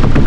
you.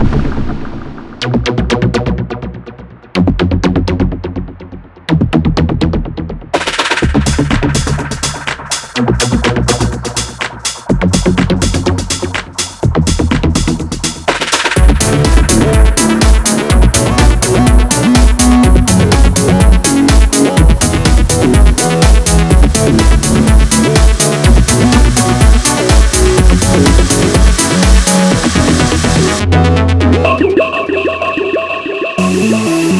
Bye.